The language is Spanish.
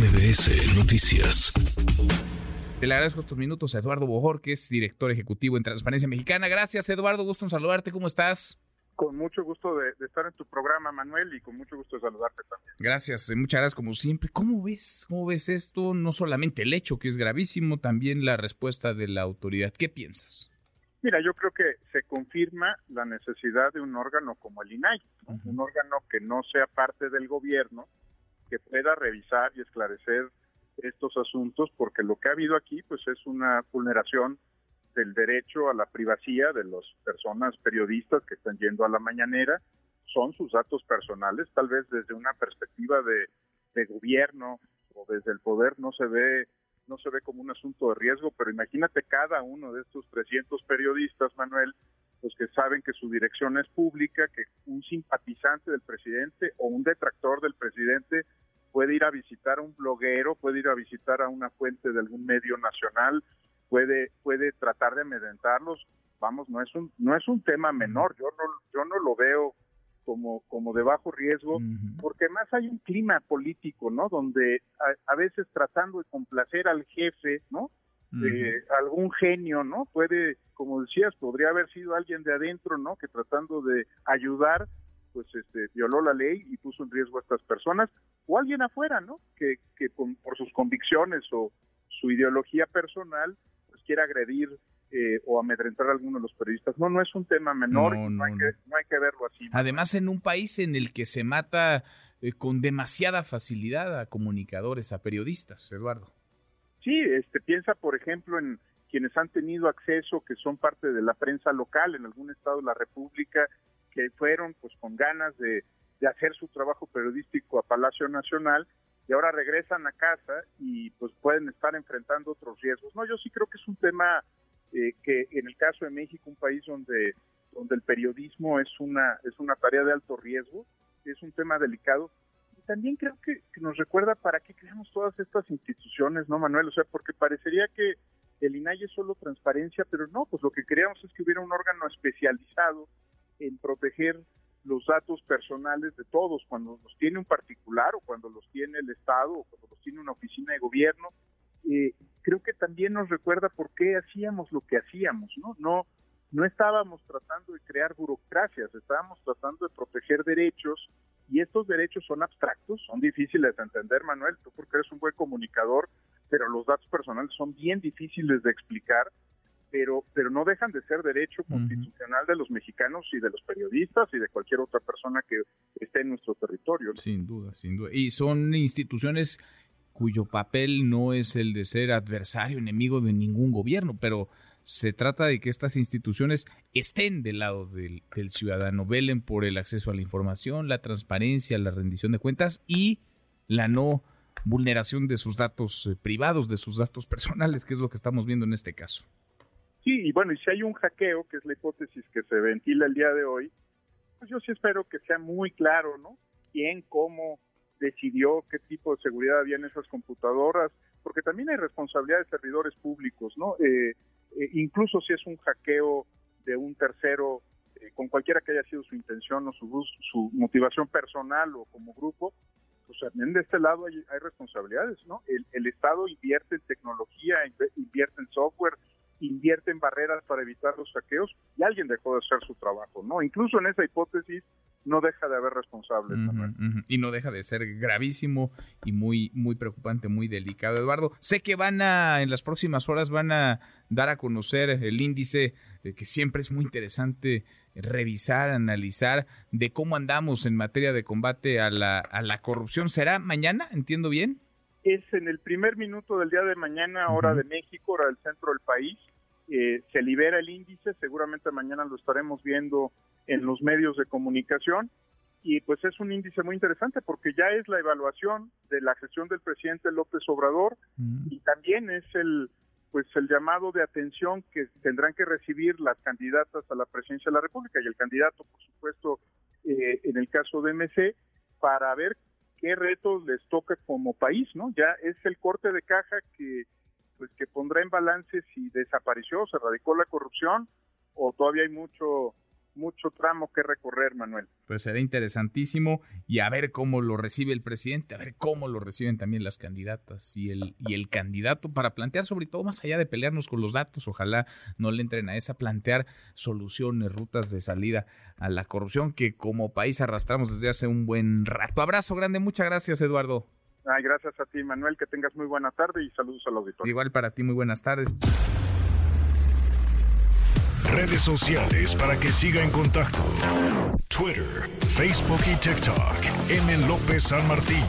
MBS Noticias. Le agradezco estos minutos a Eduardo Bojor, que es director ejecutivo en Transparencia Mexicana. Gracias, Eduardo. Gusto en saludarte. ¿Cómo estás? Con mucho gusto de, estar en tu programa, Manuel, y con mucho gusto de saludarte también. Gracias, eh, muchas gracias como siempre. ¿Cómo ves? ¿Cómo ves esto? No solamente el hecho, que es gravísimo, también la respuesta de la autoridad. ¿Qué piensas? Mira, yo creo que se confirma la necesidad de un órgano como el INAI, un órgano que no sea parte del gobierno, que pueda revisar y esclarecer estos asuntos, porque lo que ha habido aquí pues es una vulneración del derecho a la privacidad de las personas periodistas que están yendo a la mañanera, son sus datos personales, tal vez desde una perspectiva de, de gobierno o desde el poder no se ve no se ve como un asunto de riesgo, pero imagínate cada uno de estos 300 periodistas, Manuel, pues que saben que su dirección es pública, que un simpatizante del presidente o un detractor del presidente puede ir a visitar a un bloguero, puede ir a visitar a una fuente de algún medio nacional, puede puede tratar de amedrentarlos. Vamos, no es un no es un tema menor. Yo no yo no lo veo como, como de bajo riesgo, porque más hay un clima político, ¿no? Donde a, veces tratando de complacer al jefe, ¿no? Algún genio, ¿no? Puede, como decías, podría haber sido alguien de adentro, ¿no? Que tratando de ayudar, pues este, violó la ley y puso en riesgo a estas personas, o alguien afuera, ¿no? Que, que por sus convicciones o su ideología personal, pues quiera agredir eh, o amedrentar a alguno de los periodistas. No, no es un tema menor no, hay, Que, verlo así. Además, en un país en el que se mata eh, con demasiada facilidad a comunicadores, a periodistas, Eduardo. Sí, este, piensa, por ejemplo, en quienes han tenido acceso, que son parte de la prensa local en algún estado de la República, que fueron pues con ganas de, de hacer su trabajo periodístico a Palacio Nacional y ahora regresan a casa y pues pueden estar enfrentando otros riesgos. No, yo sí creo que es un tema eh, que en el caso de México, un país donde, donde el periodismo es una, es una tarea de alto riesgo, es un tema delicado, también creo que, nos recuerda para qué creamos todas estas instituciones, ¿no, Manuel? O sea, porque parecería que el INAI es solo transparencia, pero no, pues lo que queríamos es que hubiera un órgano especializado en proteger los datos personales de todos, cuando los tiene un particular o cuando los tiene el Estado o cuando los tiene una oficina de gobierno, eh, creo que también nos recuerda por qué hacíamos lo que hacíamos, ¿no? No, no estábamos tratando de crear burocracias, estábamos tratando de proteger derechos y estos derechos son abstractos, son difíciles de entender, Manuel, tú porque eres un buen comunicador, pero los datos personales son bien difíciles de explicar, pero, pero no dejan de ser derecho constitucional de los mexicanos y de los periodistas y de cualquier otra persona que esté en nuestro territorio. Sin duda, sin duda. Y son instituciones cuyo papel no es el de ser adversario, enemigo de ningún gobierno, pero se trata de que estas instituciones estén del lado del, ciudadano, velen por el acceso a la información, la transparencia, la rendición de cuentas y la no vulneración de sus datos eh, privados, de sus datos personales, que es lo que estamos viendo en este caso. Sí, y bueno, y si hay un hackeo, que es la hipótesis que se ventila el día de hoy, pues yo sí espero que sea muy claro, ¿no? Quién, cómo, decidió qué tipo de seguridad había en esas computadoras, porque también hay responsabilidad de servidores públicos, ¿no? Eh, incluso si es un hackeo de un tercero, eh, con cualquiera que haya sido su intención o su, su motivación personal o como grupo, pues también de este lado hay, hay responsabilidades, ¿no? El, el Estado invierte en tecnología, invierte en software, invierte en barreras para evitar los saqueos y alguien dejó de hacer su trabajo, ¿no? Incluso en esa hipótesis no deja de haber responsables. Y no deja de ser gravísimo y muy, muy preocupante, muy delicado. Eduardo, sé que van a, en las próximas horas van a dar a conocer el índice eh, que siempre es muy interesante revisar, analizar de cómo andamos en materia de combate a la, a la corrupción. ¿Será mañana? ¿Entiendo bien? Es en el primer minuto del día de mañana, hora de México, hora del centro del país. Eh, se libera el índice, seguramente mañana lo estaremos viendo en los medios de comunicación y pues es un índice muy interesante porque ya es la evaluación de la gestión del presidente López Obrador y también es el pues el llamado de atención que tendrán que recibir las candidatas a la presidencia de la República y el candidato por supuesto eh, en el caso de MC para ver qué retos les toca como país, ¿no? Ya es el corte de caja que pues que pondrá en balance si desapareció, se radicó la corrupción o todavía hay mucho mucho tramo que recorrer, Manuel. Pues será interesantísimo y a ver cómo lo recibe el presidente, a ver cómo lo reciben también las candidatas y el, y el candidato para plantear, sobre todo más allá de pelearnos con los datos, ojalá no le entren a esa, plantear soluciones, rutas de salida a la corrupción que como país arrastramos desde hace un buen rato. Abrazo grande, muchas gracias Eduardo. Ay, gracias a ti, Manuel, que tengas muy buena tarde y saludos al auditorio. Igual para ti, muy buenas tardes. Redes sociales para que siga en contacto: Twitter, Facebook y TikTok. M. López San Martín.